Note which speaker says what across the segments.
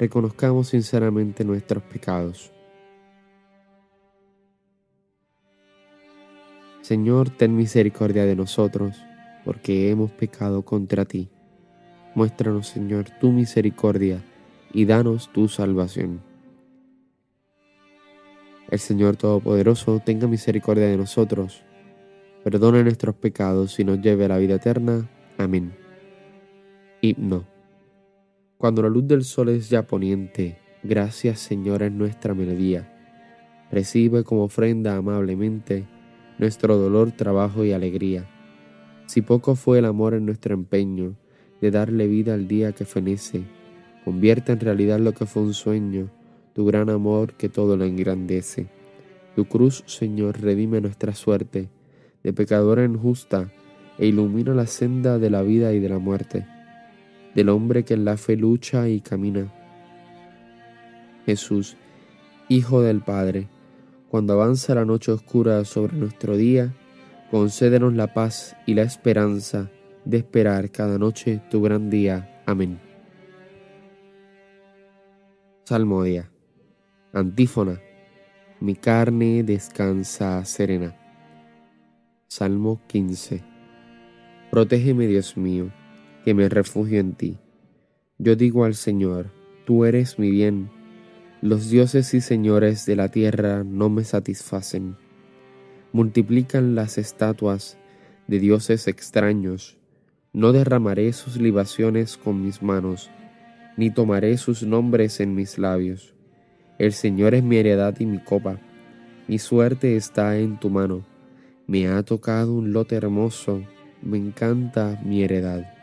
Speaker 1: reconozcamos sinceramente nuestros pecados. Señor, ten misericordia de nosotros, porque hemos pecado contra ti. Muéstranos, Señor, tu misericordia y danos tu salvación. El Señor Todopoderoso tenga misericordia de nosotros, perdone nuestros pecados y nos lleve a la vida eterna. Amén. Himno. Cuando la luz del sol es ya poniente, gracias Señor es nuestra melodía. Recibe como ofrenda amablemente nuestro dolor, trabajo y alegría. Si poco fue el amor en nuestro empeño de darle vida al día que fenece, convierte en realidad lo que fue un sueño, tu gran amor que todo lo engrandece. Tu cruz, Señor, redime nuestra suerte, de pecadora injusta, e ilumina la senda de la vida y de la muerte del hombre que en la fe lucha y camina. Jesús, Hijo del Padre, cuando avanza la noche oscura sobre nuestro día, concédenos la paz y la esperanza de esperar cada noche tu gran día. Amén. Salmodia. Antífona. Mi carne descansa serena. Salmo 15. Protégeme, Dios mío que me refugio en ti. Yo digo al Señor, tú eres mi bien. Los dioses y señores de la tierra no me satisfacen. Multiplican las estatuas de dioses extraños. No derramaré sus libaciones con mis manos, ni tomaré sus nombres en mis labios. El Señor es mi heredad y mi copa. Mi suerte está en tu mano. Me ha tocado un lote hermoso. Me encanta mi heredad.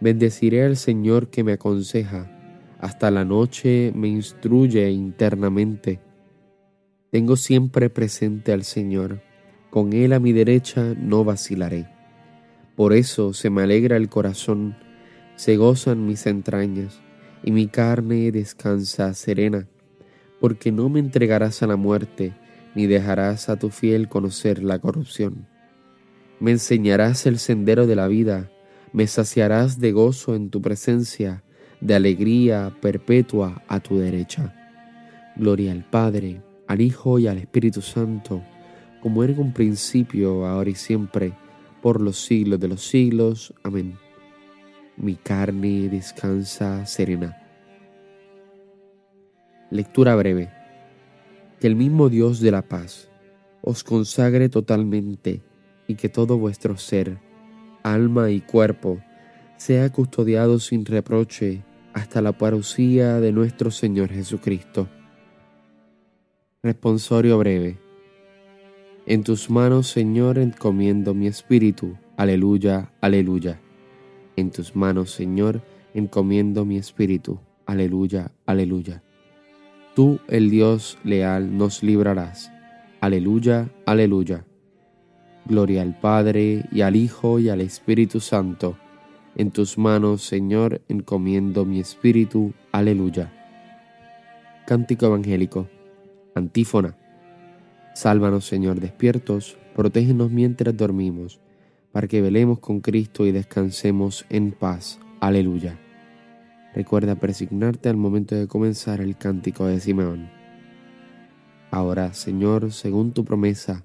Speaker 1: Bendeciré al Señor que me aconseja, hasta la noche me instruye internamente. Tengo siempre presente al Señor, con Él a mi derecha no vacilaré. Por eso se me alegra el corazón, se gozan mis entrañas, y mi carne descansa serena, porque no me entregarás a la muerte, ni dejarás a tu fiel conocer la corrupción. Me enseñarás el sendero de la vida, me saciarás de gozo en tu presencia, de alegría perpetua a tu derecha. Gloria al Padre, al Hijo y al Espíritu Santo, como era en un principio, ahora y siempre, por los siglos de los siglos. Amén. Mi carne descansa serena. Lectura breve. Que el mismo Dios de la paz os consagre totalmente y que todo vuestro ser, alma y cuerpo, sea custodiado sin reproche hasta la parucía de nuestro Señor Jesucristo. Responsorio breve. En tus manos, Señor, encomiendo mi espíritu. Aleluya, aleluya. En tus manos, Señor, encomiendo mi espíritu. Aleluya, aleluya. Tú, el Dios leal, nos librarás. Aleluya, aleluya. Gloria al Padre y al Hijo y al Espíritu Santo. En tus manos, Señor, encomiendo mi espíritu. Aleluya. Cántico Evangélico. Antífona. Sálvanos, Señor, despiertos, protégenos mientras dormimos, para que velemos con Cristo y descansemos en paz. Aleluya. Recuerda presignarte al momento de comenzar el cántico de Simeón. Ahora, Señor, según tu promesa,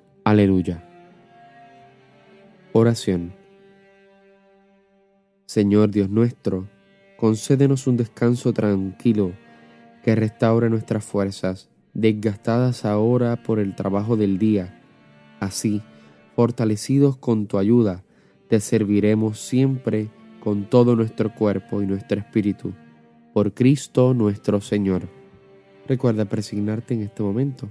Speaker 1: Aleluya. Oración. Señor Dios nuestro, concédenos un descanso tranquilo que restaure nuestras fuerzas, desgastadas ahora por el trabajo del día. Así, fortalecidos con tu ayuda, te serviremos siempre con todo nuestro cuerpo y nuestro espíritu, por Cristo nuestro Señor. Recuerda presignarte en este momento.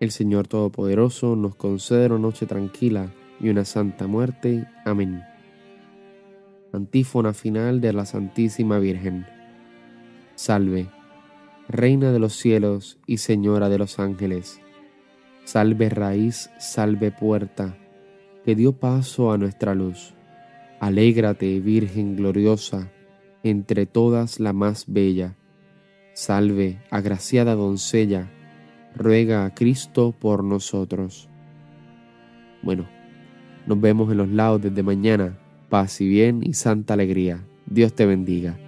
Speaker 1: El Señor Todopoderoso nos concede una noche tranquila y una santa muerte. Amén. Antífona final de la Santísima Virgen. Salve, Reina de los cielos y Señora de los ángeles. Salve raíz, salve puerta, que dio paso a nuestra luz. Alégrate, Virgen gloriosa, entre todas la más bella. Salve, agraciada doncella, ruega a Cristo por nosotros. Bueno, nos vemos en los lados desde mañana. Paz y bien y santa alegría. Dios te bendiga.